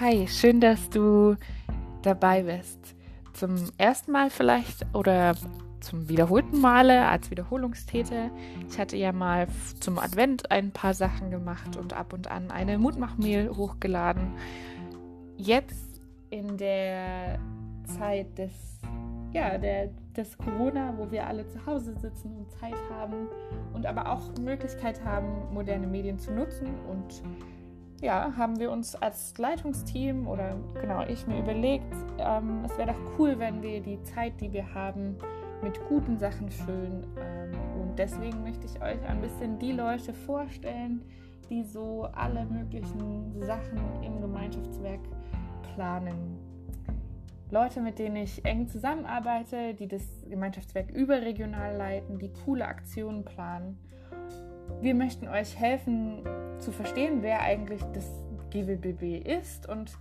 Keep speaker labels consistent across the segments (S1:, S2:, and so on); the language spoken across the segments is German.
S1: Hi, schön, dass du dabei bist. Zum ersten Mal vielleicht oder zum wiederholten Male als Wiederholungstäter. Ich hatte ja mal zum Advent ein paar Sachen gemacht und ab und an eine Mutmachmail hochgeladen. Jetzt in der Zeit des, ja, der, des Corona, wo wir alle zu Hause sitzen und Zeit haben und aber auch Möglichkeit haben, moderne Medien zu nutzen und ja, haben wir uns als Leitungsteam oder genau ich mir überlegt, ähm, es wäre doch cool, wenn wir die Zeit, die wir haben, mit guten Sachen füllen. Ähm, und deswegen möchte ich euch ein bisschen die Leute vorstellen, die so alle möglichen Sachen im Gemeinschaftswerk planen. Leute, mit denen ich eng zusammenarbeite, die das Gemeinschaftswerk überregional leiten, die coole Aktionen planen. Wir möchten euch helfen zu verstehen, wer eigentlich das GWBB ist und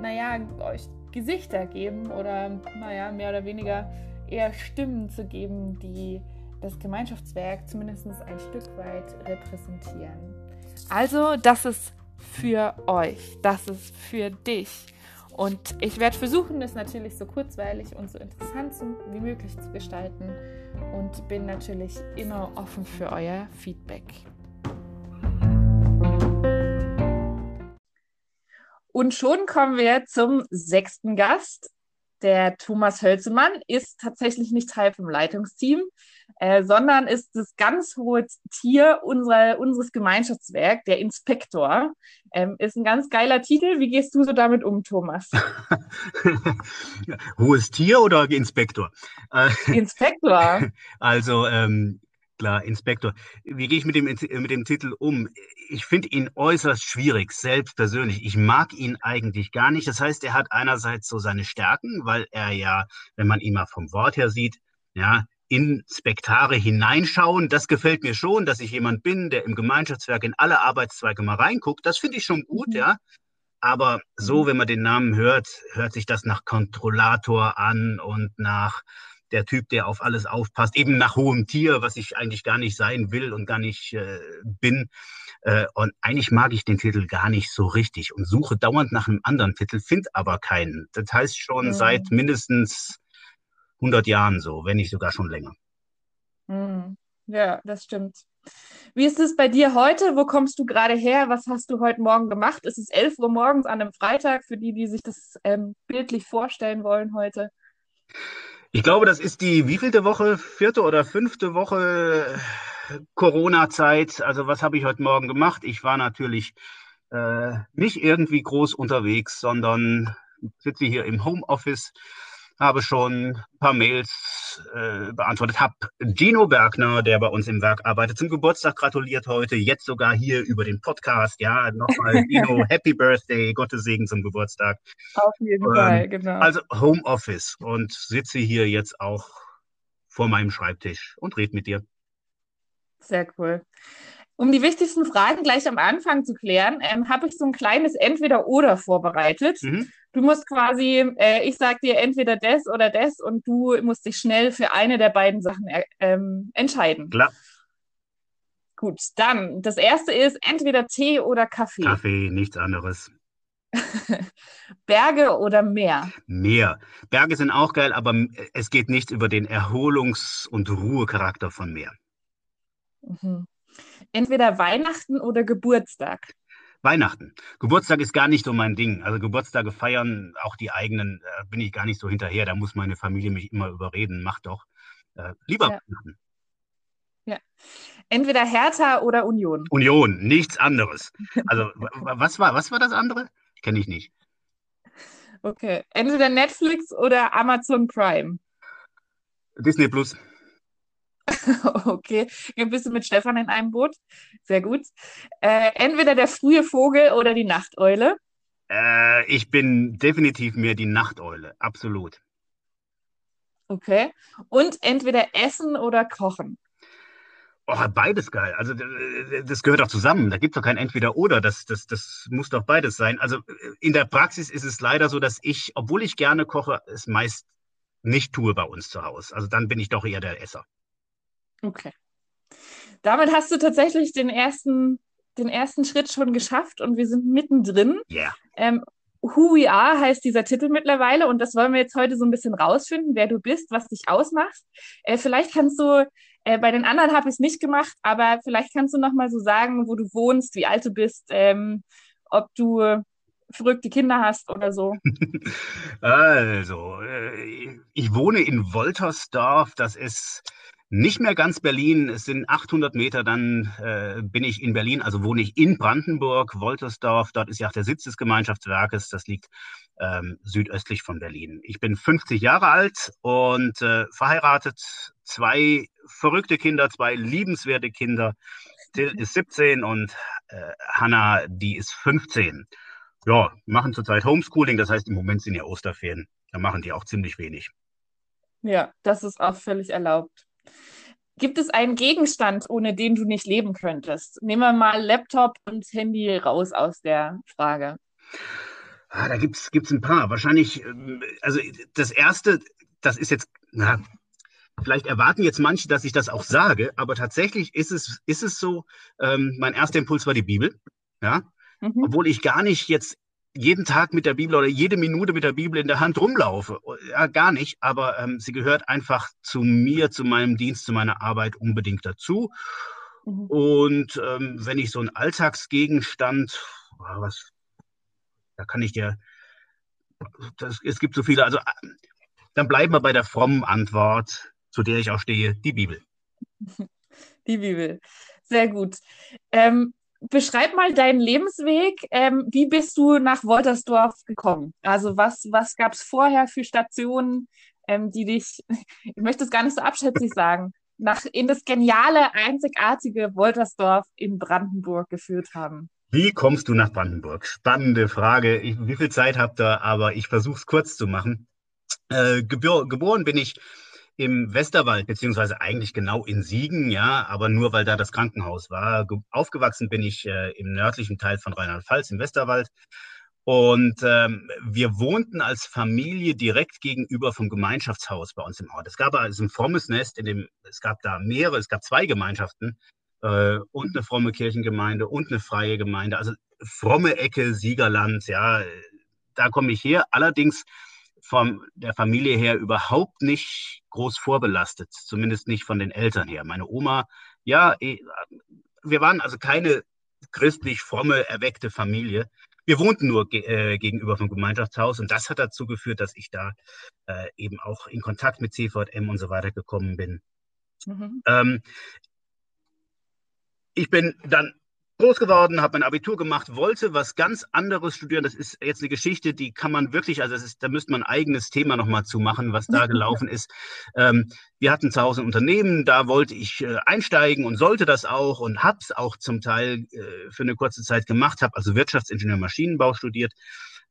S1: naja, euch Gesichter geben oder naja, mehr oder weniger eher Stimmen zu geben, die das Gemeinschaftswerk zumindest ein Stück weit repräsentieren. Also, das ist für euch, das ist für dich. Und ich werde versuchen, das natürlich so kurzweilig und so interessant wie möglich zu gestalten und bin natürlich immer offen für euer Feedback. Und schon kommen wir zum sechsten Gast. Der Thomas Hölzemann ist tatsächlich nicht Teil vom Leitungsteam, äh, sondern ist das ganz hohe Tier unserer, unseres Gemeinschaftswerks, der Inspektor. Ähm, ist ein ganz geiler Titel. Wie gehst du so damit um, Thomas?
S2: Hohes Tier oder Inspektor?
S1: Äh, Inspektor.
S2: Also ähm, klar, Inspektor. Wie gehe ich mit dem, mit dem Titel um? Ich finde ihn äußerst schwierig, selbst persönlich. Ich mag ihn eigentlich gar nicht. Das heißt, er hat einerseits so seine Stärken, weil er ja, wenn man ihn mal vom Wort her sieht, ja, in Spektare hineinschauen, das gefällt mir schon, dass ich jemand bin, der im Gemeinschaftswerk in alle Arbeitszweige mal reinguckt. Das finde ich schon gut, mhm. ja. Aber so, wenn man den Namen hört, hört sich das nach Kontrollator an und nach der Typ, der auf alles aufpasst, eben nach hohem Tier, was ich eigentlich gar nicht sein will und gar nicht äh, bin. Äh, und eigentlich mag ich den Titel gar nicht so richtig und suche dauernd nach einem anderen Titel, finde aber keinen. Das heißt schon mhm. seit mindestens 100 Jahren so, wenn nicht sogar schon länger.
S1: Mhm. Ja, das stimmt. Wie ist es bei dir heute? Wo kommst du gerade her? Was hast du heute Morgen gemacht? Ist es 11 Uhr morgens an einem Freitag für die, die sich das ähm, bildlich vorstellen wollen heute?
S2: Ich glaube, das ist die wievielte Woche, vierte oder fünfte Woche äh, Corona-Zeit. Also was habe ich heute Morgen gemacht? Ich war natürlich äh, nicht irgendwie groß unterwegs, sondern sitze hier im Homeoffice habe schon ein paar Mails äh, beantwortet, habe Gino Bergner, der bei uns im Werk arbeitet, zum Geburtstag gratuliert heute, jetzt sogar hier über den Podcast. Ja, nochmal Gino, Happy Birthday, Gottes Segen zum Geburtstag.
S1: Auf jeden ähm, Fall, genau.
S2: Also Homeoffice und sitze hier jetzt auch vor meinem Schreibtisch und rede mit dir.
S1: Sehr cool. Um die wichtigsten Fragen gleich am Anfang zu klären, ähm, habe ich so ein kleines Entweder-Oder vorbereitet. Mhm. Du musst quasi, äh, ich sage dir entweder das oder das und du musst dich schnell für eine der beiden Sachen äh, ähm, entscheiden.
S2: Klar.
S1: Gut, dann das erste ist entweder Tee oder Kaffee.
S2: Kaffee, nichts anderes.
S1: Berge oder Meer?
S2: Meer. Berge sind auch geil, aber es geht nicht über den Erholungs- und Ruhecharakter von Meer.
S1: Mhm. Entweder Weihnachten oder Geburtstag.
S2: Weihnachten. Geburtstag ist gar nicht so mein Ding. Also Geburtstage feiern, auch die eigenen, äh, bin ich gar nicht so hinterher. Da muss meine Familie mich immer überreden. Mach doch. Äh, lieber ja. Weihnachten.
S1: Ja. Entweder Hertha oder Union.
S2: Union, nichts anderes. Also was war, was war das andere? Kenne ich nicht.
S1: Okay. Entweder Netflix oder Amazon Prime.
S2: Disney Plus.
S1: Okay, bist du mit Stefan in einem Boot. Sehr gut. Äh, entweder der frühe Vogel oder die Nachteule.
S2: Äh, ich bin definitiv mehr die Nachteule, absolut.
S1: Okay. Und entweder essen oder kochen.
S2: Oh, beides geil. Also das gehört doch zusammen. Da gibt es doch kein Entweder-Oder. Das, das, das muss doch beides sein. Also in der Praxis ist es leider so, dass ich, obwohl ich gerne koche, es meist nicht tue bei uns zu Hause. Also dann bin ich doch eher der Esser.
S1: Okay. Damit hast du tatsächlich den ersten, den ersten Schritt schon geschafft und wir sind mittendrin.
S2: Ja. Yeah.
S1: Ähm, Who We Are heißt dieser Titel mittlerweile und das wollen wir jetzt heute so ein bisschen rausfinden, wer du bist, was dich ausmacht. Äh, vielleicht kannst du, äh, bei den anderen habe ich es nicht gemacht, aber vielleicht kannst du noch mal so sagen, wo du wohnst, wie alt du bist, ähm, ob du verrückte Kinder hast oder so.
S2: Also, äh, ich wohne in Woltersdorf, das ist nicht mehr ganz Berlin, es sind 800 Meter, dann äh, bin ich in Berlin, also wohne ich in Brandenburg, Woltersdorf, dort ist ja auch der Sitz des Gemeinschaftswerkes, das liegt ähm, südöstlich von Berlin. Ich bin 50 Jahre alt und äh, verheiratet, zwei verrückte Kinder, zwei liebenswerte Kinder. Till ist 17 und äh, Hannah, die ist 15. Ja, machen zurzeit Homeschooling, das heißt im Moment sind ja Osterferien, da machen die auch ziemlich wenig.
S1: Ja, das ist auch völlig erlaubt. Gibt es einen Gegenstand, ohne den du nicht leben könntest? Nehmen wir mal Laptop und Handy raus aus der Frage.
S2: Ah, da gibt es ein paar. Wahrscheinlich, ähm, also das erste, das ist jetzt, na, vielleicht erwarten jetzt manche, dass ich das auch sage, aber tatsächlich ist es, ist es so, ähm, mein erster Impuls war die Bibel. Ja, mhm. obwohl ich gar nicht jetzt jeden Tag mit der Bibel oder jede Minute mit der Bibel in der Hand rumlaufe. Ja, gar nicht, aber ähm, sie gehört einfach zu mir, zu meinem Dienst, zu meiner Arbeit unbedingt dazu. Mhm. Und ähm, wenn ich so einen Alltagsgegenstand, was, da kann ich dir, das, es gibt so viele, also dann bleiben wir bei der frommen Antwort, zu der ich auch stehe, die Bibel.
S1: Die Bibel. Sehr gut. Ähm, beschreib mal deinen Lebensweg. Ähm, wie bist du nach Woltersdorf gekommen? Also was, was gab es vorher für Stationen, ähm, die dich, ich möchte es gar nicht so abschätzig sagen, nach, in das geniale, einzigartige Woltersdorf in Brandenburg geführt haben?
S2: Wie kommst du nach Brandenburg? Spannende Frage. Ich, wie viel Zeit habt ihr? Aber ich versuche es kurz zu machen. Äh, geboren bin ich im Westerwald, beziehungsweise eigentlich genau in Siegen, ja, aber nur weil da das Krankenhaus war. Aufgewachsen bin ich äh, im nördlichen Teil von Rheinland-Pfalz, im Westerwald. Und ähm, wir wohnten als Familie direkt gegenüber vom Gemeinschaftshaus bei uns im Ort. Es gab also ein frommes Nest, in dem es gab da mehrere, es gab zwei Gemeinschaften äh, und eine fromme Kirchengemeinde und eine freie Gemeinde. Also fromme Ecke, Siegerland, ja, da komme ich her. Allerdings von der Familie her überhaupt nicht groß vorbelastet, zumindest nicht von den Eltern her. Meine Oma, ja, eh, wir waren also keine christlich fromme, erweckte Familie. Wir wohnten nur ge äh, gegenüber vom Gemeinschaftshaus und das hat dazu geführt, dass ich da äh, eben auch in Kontakt mit CVM und so weiter gekommen bin. Mhm. Ähm, ich bin dann groß geworden, habe mein Abitur gemacht, wollte was ganz anderes studieren. Das ist jetzt eine Geschichte, die kann man wirklich, also ist, da müsste man ein eigenes Thema nochmal zu machen, was da gelaufen ist. Ähm, wir hatten zu Hause ein Unternehmen, da wollte ich äh, einsteigen und sollte das auch und habe es auch zum Teil äh, für eine kurze Zeit gemacht, habe also Wirtschaftsingenieur Maschinenbau studiert.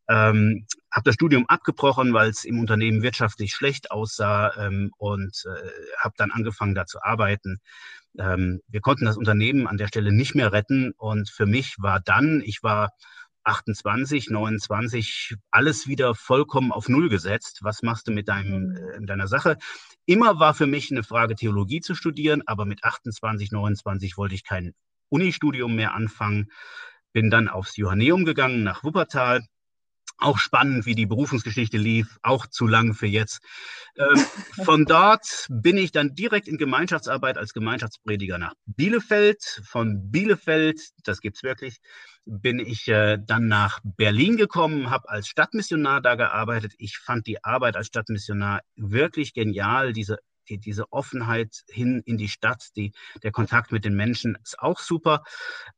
S2: Ähm, habe das Studium abgebrochen, weil es im Unternehmen wirtschaftlich schlecht aussah ähm, und äh, habe dann angefangen, da zu arbeiten ähm, wir konnten das Unternehmen an der Stelle nicht mehr retten. Und für mich war dann, ich war 28, 29, alles wieder vollkommen auf Null gesetzt. Was machst du mit deinem, mhm. äh, deiner Sache? Immer war für mich eine Frage, Theologie zu studieren, aber mit 28, 29 wollte ich kein Unistudium mehr anfangen. Bin dann aufs Johanneum gegangen nach Wuppertal auch spannend, wie die Berufungsgeschichte lief, auch zu lang für jetzt. Ähm, von dort bin ich dann direkt in Gemeinschaftsarbeit als Gemeinschaftsprediger nach Bielefeld. Von Bielefeld, das gibt's wirklich, bin ich äh, dann nach Berlin gekommen, habe als Stadtmissionar da gearbeitet. Ich fand die Arbeit als Stadtmissionar wirklich genial. Diese die, diese Offenheit hin in die Stadt, die, der Kontakt mit den Menschen ist auch super.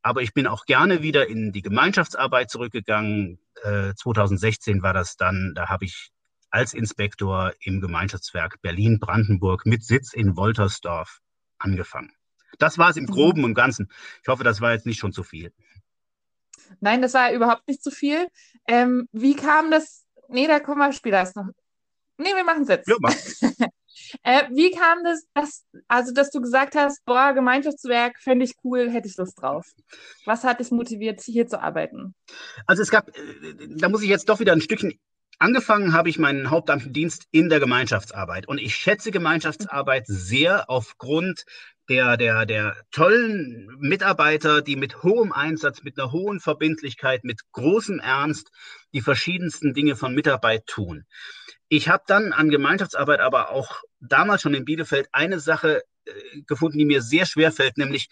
S2: Aber ich bin auch gerne wieder in die Gemeinschaftsarbeit zurückgegangen. Äh, 2016 war das dann, da habe ich als Inspektor im Gemeinschaftswerk Berlin-Brandenburg mit Sitz in Woltersdorf angefangen. Das war es im mhm. Groben und Ganzen. Ich hoffe, das war jetzt nicht schon zu viel.
S1: Nein, das war überhaupt nicht zu viel. Ähm, wie kam das? Nee, da kommen wir später noch. Nee, wir machen es jetzt. Ja. Äh, wie kam das, dass, also dass du gesagt hast, boah, Gemeinschaftswerk fände ich cool, hätte ich Lust drauf? Was hat dich motiviert, hier zu arbeiten?
S2: Also es gab, äh, da muss ich jetzt doch wieder ein Stückchen Angefangen habe ich meinen Hauptamtlichen Dienst in der Gemeinschaftsarbeit und ich schätze Gemeinschaftsarbeit sehr aufgrund der, der, der tollen Mitarbeiter, die mit hohem Einsatz, mit einer hohen Verbindlichkeit, mit großem Ernst die verschiedensten Dinge von Mitarbeit tun. Ich habe dann an Gemeinschaftsarbeit aber auch damals schon in Bielefeld eine Sache äh, gefunden, die mir sehr schwer fällt, nämlich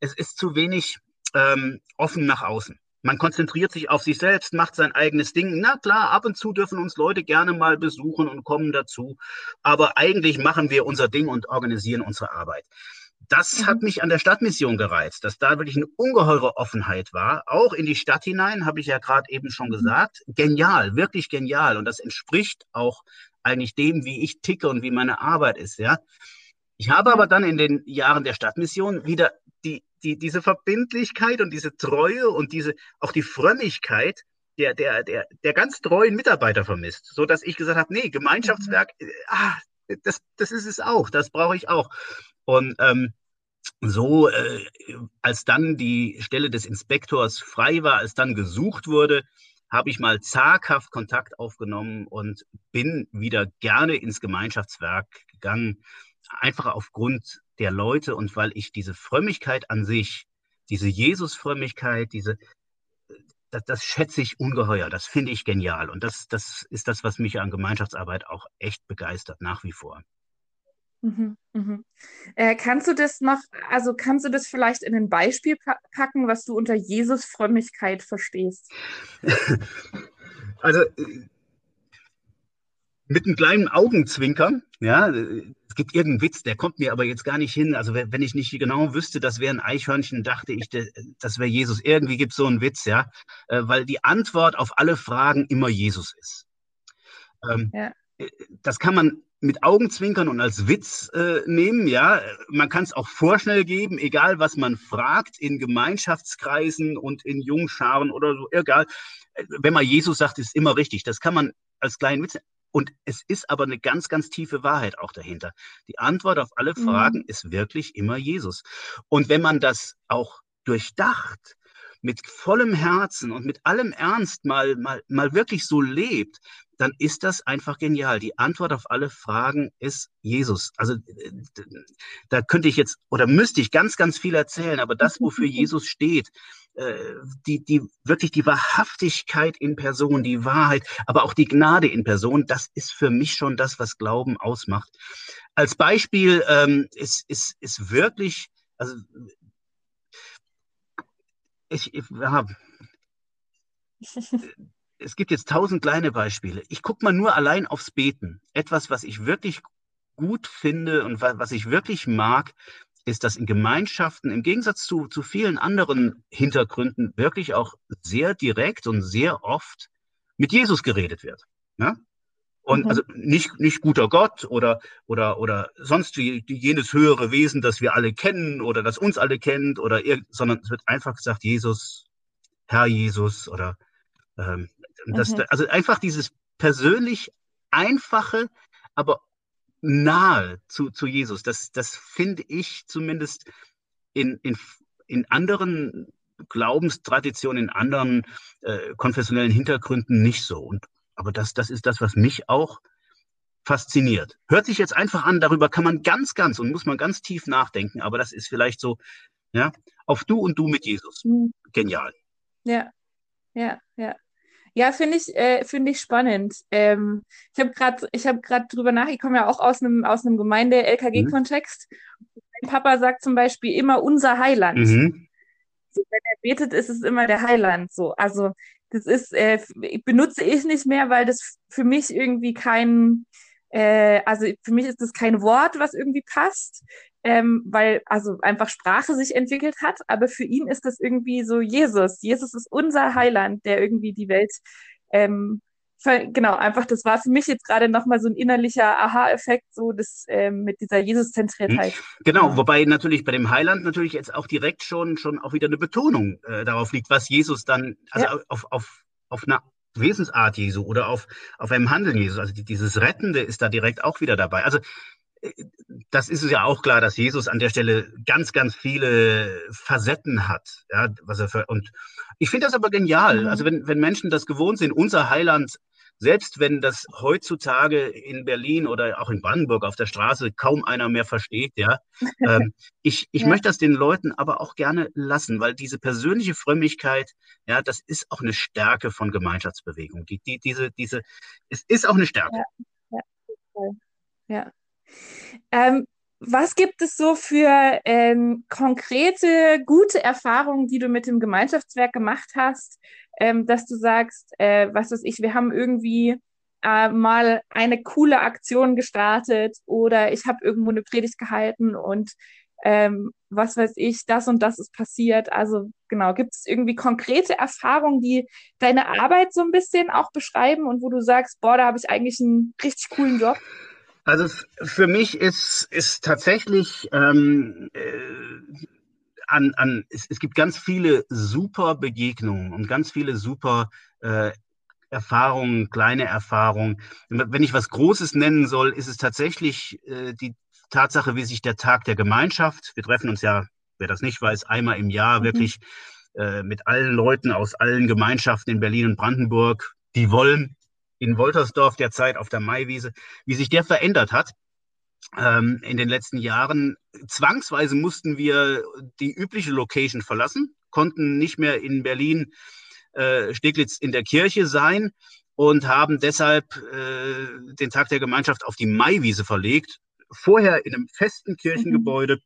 S2: es ist zu wenig ähm, offen nach außen. Man konzentriert sich auf sich selbst, macht sein eigenes Ding. Na klar, ab und zu dürfen uns Leute gerne mal besuchen und kommen dazu. Aber eigentlich machen wir unser Ding und organisieren unsere Arbeit. Das mhm. hat mich an der Stadtmission gereizt, dass da wirklich eine ungeheure Offenheit war. Auch in die Stadt hinein, habe ich ja gerade eben schon mhm. gesagt. Genial, wirklich genial. Und das entspricht auch eigentlich dem, wie ich ticke und wie meine Arbeit ist, ja. Ich habe aber dann in den Jahren der Stadtmission wieder die die, diese Verbindlichkeit und diese Treue und diese, auch die Frömmigkeit der, der, der, der ganz treuen Mitarbeiter vermisst, so dass ich gesagt habe, nee, Gemeinschaftswerk, mhm. ah, das, das ist es auch, das brauche ich auch. Und ähm, so, äh, als dann die Stelle des Inspektors frei war, als dann gesucht wurde, habe ich mal zaghaft Kontakt aufgenommen und bin wieder gerne ins Gemeinschaftswerk gegangen, einfach aufgrund der Leute und weil ich diese Frömmigkeit an sich, diese Jesus-Frömmigkeit, diese, das, das, schätze ich ungeheuer, das finde ich genial. Und das, das ist das, was mich an Gemeinschaftsarbeit auch echt begeistert, nach wie vor.
S3: Mhm, mhm. Äh, kannst du das noch, also kannst du das vielleicht in ein Beispiel packen, was du unter Jesus-Frömmigkeit verstehst?
S2: also äh, mit einem kleinen Augenzwinkern, ja, es gibt irgendeinen Witz, der kommt mir aber jetzt gar nicht hin. Also wenn ich nicht genau wüsste, das wäre ein Eichhörnchen, dachte ich, das wäre Jesus. Irgendwie gibt es so einen Witz, ja, äh, weil die Antwort auf alle Fragen immer Jesus ist. Ähm, ja. Äh, das kann man mit Augenzwinkern und als Witz äh, nehmen, ja. Man kann es auch vorschnell geben, egal was man fragt, in Gemeinschaftskreisen und in Jungscharen oder so, egal. Wenn man Jesus sagt, ist immer richtig. Das kann man als kleinen Witz. Und es ist aber eine ganz, ganz tiefe Wahrheit auch dahinter. Die Antwort auf alle mhm. Fragen mhm. ist wirklich immer Jesus. Und wenn man das auch durchdacht, mit vollem Herzen und mit allem Ernst mal, mal, mal wirklich so lebt, dann ist das einfach genial. Die Antwort auf alle Fragen ist Jesus. Also da könnte ich jetzt oder müsste ich ganz, ganz viel erzählen, aber das, wofür Jesus steht, äh, die, die wirklich die Wahrhaftigkeit in Person, die Wahrheit, aber auch die Gnade in Person, das ist für mich schon das, was Glauben ausmacht. Als Beispiel ähm, ist, ist, ist wirklich, also ich, ich ja, es gibt jetzt tausend kleine Beispiele. Ich gucke mal nur allein aufs Beten. Etwas, was ich wirklich gut finde und was ich wirklich mag, ist, dass in Gemeinschaften im Gegensatz zu, zu vielen anderen Hintergründen wirklich auch sehr direkt und sehr oft mit Jesus geredet wird. Ne? Und mhm. also nicht, nicht guter Gott oder, oder, oder sonst wie jenes höhere Wesen, das wir alle kennen oder das uns alle kennt, oder sondern es wird einfach gesagt, Jesus, Herr Jesus oder ähm, das, mhm. also einfach dieses persönlich einfache, aber nahe zu, zu Jesus. Das, das finde ich zumindest in, in, in anderen Glaubenstraditionen, in anderen äh, konfessionellen Hintergründen nicht so. Und, aber das, das ist das, was mich auch fasziniert. Hört sich jetzt einfach an, darüber kann man ganz, ganz und muss man ganz tief nachdenken, aber das ist vielleicht so, ja, auf du und du mit Jesus. Mhm. Genial.
S3: Ja, ja, ja. Ja, finde ich, äh, finde ich spannend. Ähm, ich habe gerade, ich habe gerade drüber nach, ich komme ja auch aus einem aus einem Gemeinde-LKG-Kontext. Mhm. Mein Papa sagt zum Beispiel immer unser Heiland. Mhm. So, wenn er betet, ist es immer der Heiland. So, also das ist, äh, benutze ich nicht mehr, weil das für mich irgendwie kein, äh, also für mich ist das kein Wort, was irgendwie passt ähm, weil also einfach Sprache sich entwickelt hat, aber für ihn ist das irgendwie so Jesus. Jesus ist unser Heiland, der irgendwie die Welt ähm, genau, einfach, das war für mich jetzt gerade nochmal so ein innerlicher Aha-Effekt, so das ähm, mit dieser Jesus-Zentriertheit. Hm.
S2: Genau, wobei natürlich bei dem Heiland natürlich jetzt auch direkt schon, schon auch wieder eine Betonung äh, darauf liegt, was Jesus dann, also ja. auf, auf, auf eine Wesensart Jesu oder auf, auf einem Handeln Jesus, also die, dieses Rettende ist da direkt auch wieder dabei. Also das ist es ja auch klar, dass Jesus an der Stelle ganz, ganz viele Facetten hat. Ja, was er für, und ich finde das aber genial. Mhm. Also wenn, wenn Menschen das gewohnt sind, unser Heiland selbst wenn das heutzutage in Berlin oder auch in Brandenburg auf der Straße kaum einer mehr versteht, ja, ähm, ich, ich ja. möchte das den Leuten aber auch gerne lassen, weil diese persönliche Frömmigkeit, ja, das ist auch eine Stärke von Gemeinschaftsbewegung. Die, die, diese, diese, es ist auch eine Stärke.
S1: Ja, ja. ja. Ähm, was gibt es so für ähm, konkrete, gute Erfahrungen, die du mit dem Gemeinschaftswerk gemacht hast, ähm, dass du sagst, äh, was weiß ich, wir haben irgendwie äh, mal eine coole Aktion gestartet oder ich habe irgendwo eine Predigt gehalten und ähm, was weiß ich, das und das ist passiert. Also genau, gibt es irgendwie konkrete Erfahrungen, die deine Arbeit so ein bisschen auch beschreiben und wo du sagst, boah, da habe ich eigentlich einen richtig coolen Job?
S2: Also für mich ist, ist tatsächlich ähm, äh, an, an es, es, gibt ganz viele super Begegnungen und ganz viele super äh, Erfahrungen, kleine Erfahrungen. Wenn ich was Großes nennen soll, ist es tatsächlich äh, die Tatsache, wie sich der Tag der Gemeinschaft, wir treffen uns ja, wer das nicht weiß, einmal im Jahr mhm. wirklich äh, mit allen Leuten aus allen Gemeinschaften in Berlin und Brandenburg, die wollen, in Woltersdorf derzeit auf der Maiwiese, wie sich der verändert hat ähm, in den letzten Jahren. Zwangsweise mussten wir die übliche Location verlassen, konnten nicht mehr in Berlin äh, Steglitz in der Kirche sein und haben deshalb äh, den Tag der Gemeinschaft auf die Maiwiese verlegt. Vorher in einem festen Kirchengebäude. Mhm.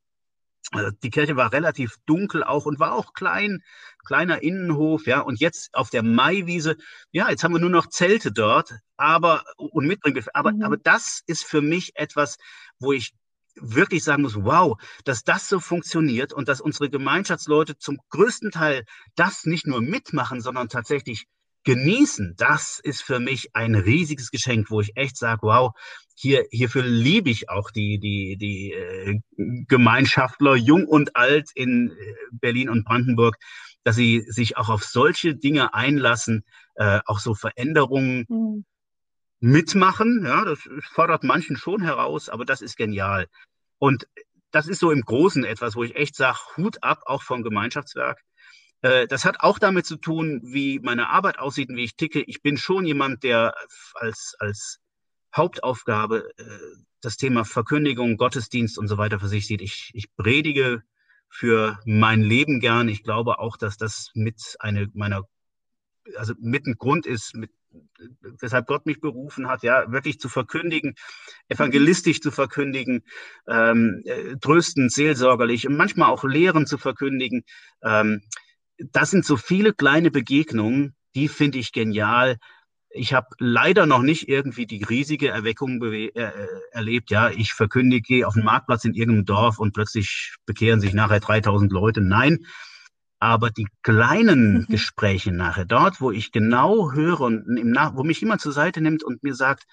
S2: Also die Kirche war relativ dunkel auch und war auch klein, kleiner Innenhof, ja. Und jetzt auf der Maiwiese, ja, jetzt haben wir nur noch Zelte dort, aber und mitbringen. Aber, mhm. aber das ist für mich etwas, wo ich wirklich sagen muss, wow, dass das so funktioniert und dass unsere Gemeinschaftsleute zum größten Teil das nicht nur mitmachen, sondern tatsächlich genießen, das ist für mich ein riesiges Geschenk, wo ich echt sage, wow, hier, hierfür liebe ich auch die, die, die äh, Gemeinschaftler, jung und alt in äh, Berlin und Brandenburg, dass sie sich auch auf solche Dinge einlassen, äh, auch so Veränderungen mhm. mitmachen. Ja, das fordert manchen schon heraus, aber das ist genial. Und das ist so im Großen etwas, wo ich echt sage, Hut ab, auch vom Gemeinschaftswerk. Äh, das hat auch damit zu tun, wie meine Arbeit aussieht und wie ich ticke. Ich bin schon jemand, der als, als Hauptaufgabe äh, das Thema Verkündigung, Gottesdienst und so weiter für sich sieht. Ich, ich predige für mein Leben gern. Ich glaube auch, dass das mit eine meiner, also mit ein Grund ist, mit, weshalb Gott mich berufen hat, ja, wirklich zu verkündigen, evangelistisch zu verkündigen, ähm, äh, tröstend, seelsorgerlich und manchmal auch Lehren zu verkündigen. Ähm, das sind so viele kleine Begegnungen, die finde ich genial. Ich habe leider noch nicht irgendwie die riesige Erweckung äh, äh, erlebt. Ja, ich verkündige, gehe auf den Marktplatz in irgendeinem Dorf und plötzlich bekehren sich nachher 3000 Leute. Nein, aber die kleinen mhm. Gespräche nachher, dort, wo ich genau höre und im Nach wo mich jemand zur Seite nimmt und mir sagt,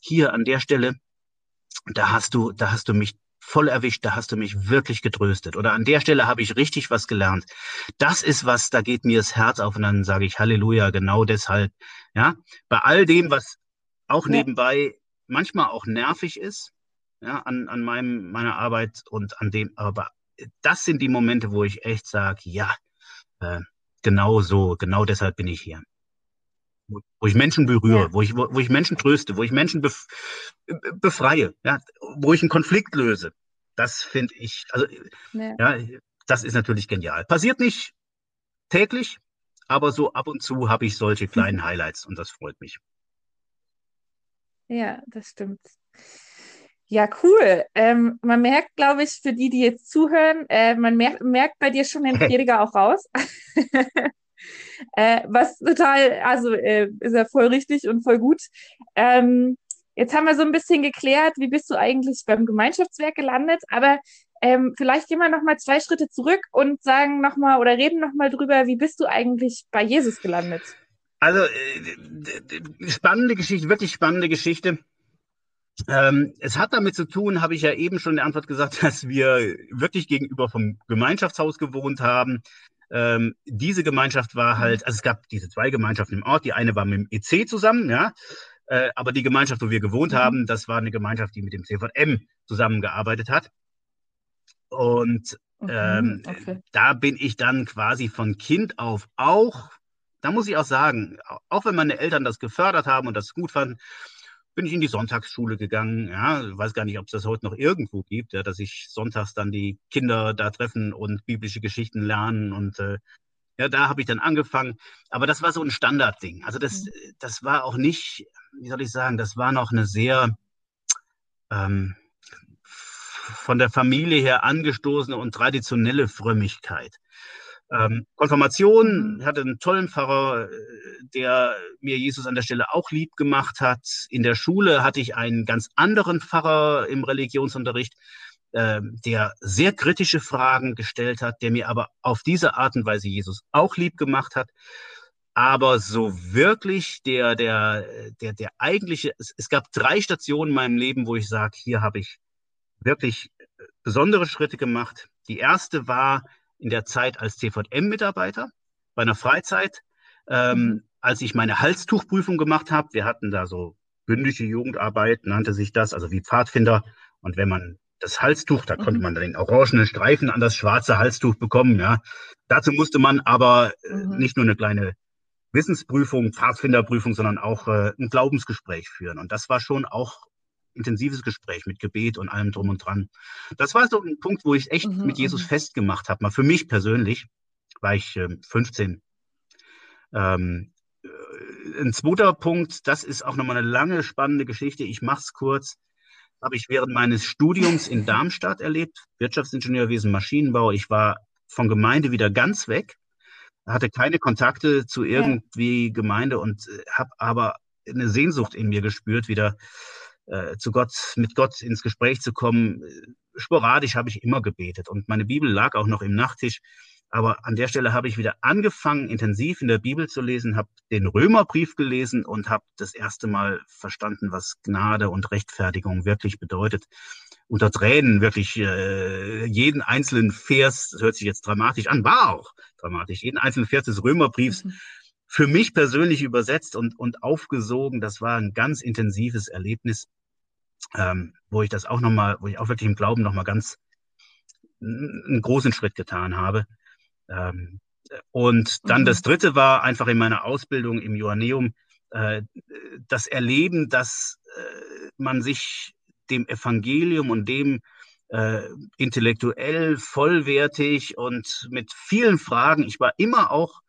S2: hier an der Stelle, da hast du, da hast du mich voll erwischt, da hast du mich wirklich getröstet. Oder an der Stelle habe ich richtig was gelernt. Das ist was, da geht mir das Herz auf und dann sage ich Halleluja, genau deshalb. Ja, bei all dem, was auch ja. nebenbei manchmal auch nervig ist, ja, an, an meinem, meiner Arbeit und an dem, aber das sind die Momente, wo ich echt sage, ja, äh, genau so, genau deshalb bin ich hier wo ich Menschen berühre, ja. wo, ich, wo, wo, ich Menschen tröste, wo ich Menschen bef befreie, ja, wo ich einen Konflikt löse. Das finde ich, also ja. ja, das ist natürlich genial. Passiert nicht täglich, aber so ab und zu habe ich solche kleinen Highlights und das freut mich.
S1: Ja, das stimmt. Ja, cool. Ähm, man merkt, glaube ich, für die, die jetzt zuhören, äh, man merkt, merkt bei dir schon den Prediger auch raus. Äh, was total, also äh, ist ja voll richtig und voll gut. Ähm, jetzt haben wir so ein bisschen geklärt, wie bist du eigentlich beim Gemeinschaftswerk gelandet, aber ähm, vielleicht gehen wir nochmal zwei Schritte zurück und sagen nochmal oder reden nochmal drüber, wie bist du eigentlich bei Jesus gelandet?
S2: Also, äh, spannende Geschichte, wirklich spannende Geschichte. Ähm, es hat damit zu tun, habe ich ja eben schon in der Antwort gesagt, dass wir wirklich gegenüber vom Gemeinschaftshaus gewohnt haben. Ähm, diese Gemeinschaft war mhm. halt, also es gab diese zwei Gemeinschaften im Ort. Die eine war mit dem EC zusammen, ja. Äh, aber die Gemeinschaft, wo wir gewohnt mhm. haben, das war eine Gemeinschaft, die mit dem CVM zusammengearbeitet hat. Und mhm, ähm, okay. da bin ich dann quasi von Kind auf auch da muss ich auch sagen, auch wenn meine Eltern das gefördert haben und das gut fanden, bin ich in die Sonntagsschule gegangen. Ja, weiß gar nicht, ob es das heute noch irgendwo gibt, ja, dass ich sonntags dann die Kinder da treffen und biblische Geschichten lernen und äh, ja, da habe ich dann angefangen. Aber das war so ein Standardding. Also das, mhm. das war auch nicht, wie soll ich sagen, das war noch eine sehr ähm, von der Familie her angestoßene und traditionelle Frömmigkeit. Ähm, Konfirmation, mhm. hatte einen tollen Pfarrer, äh, der mir Jesus an der Stelle auch lieb gemacht hat. In der Schule hatte ich einen ganz anderen Pfarrer im Religionsunterricht, äh, der sehr kritische Fragen gestellt hat, der mir aber auf diese Art und Weise Jesus auch lieb gemacht hat. Aber so wirklich der, der, der, der eigentliche, es, es gab drei Stationen in meinem Leben, wo ich sage, hier habe ich wirklich besondere Schritte gemacht. Die erste war in der Zeit als CVM-Mitarbeiter bei einer Freizeit, ähm, mhm. als ich meine Halstuchprüfung gemacht habe. Wir hatten da so bündische Jugendarbeit, nannte sich das, also wie Pfadfinder. Und wenn man das Halstuch, da mhm. konnte man den orangenen Streifen an das schwarze Halstuch bekommen. Ja. Dazu musste man aber äh, mhm. nicht nur eine kleine Wissensprüfung, Pfadfinderprüfung, sondern auch äh, ein Glaubensgespräch führen. Und das war schon auch intensives Gespräch mit Gebet und allem drum und dran. Das war so ein Punkt, wo ich echt mhm, mit Jesus mhm. festgemacht habe. Mal für mich persönlich war ich äh, 15. Ähm, äh, ein zweiter Punkt, das ist auch nochmal eine lange, spannende Geschichte. Ich mache es kurz. Habe ich während meines Studiums in Darmstadt erlebt. Wirtschaftsingenieurwesen, Maschinenbau. Ich war von Gemeinde wieder ganz weg, hatte keine Kontakte zu irgendwie ja. Gemeinde und äh, habe aber eine Sehnsucht in mir gespürt, wieder äh, zu Gott, mit Gott ins Gespräch zu kommen. Sporadisch habe ich immer gebetet und meine Bibel lag auch noch im Nachttisch. Aber an der Stelle habe ich wieder angefangen, intensiv in der Bibel zu lesen, habe den Römerbrief gelesen und habe das erste Mal verstanden, was Gnade und Rechtfertigung wirklich bedeutet. Unter Tränen wirklich äh, jeden einzelnen Vers, das hört sich jetzt dramatisch an, war auch dramatisch, jeden einzelnen Vers des Römerbriefs mhm. für mich persönlich übersetzt und, und aufgesogen. Das war ein ganz intensives Erlebnis ähm, wo ich das auch nochmal, wo ich auch wirklich im Glauben nochmal ganz einen großen Schritt getan habe. Ähm, und dann mhm. das dritte war einfach in meiner Ausbildung im Joanneum äh, das Erleben, dass äh, man sich dem Evangelium und dem äh, intellektuell vollwertig und mit vielen Fragen, ich war immer auch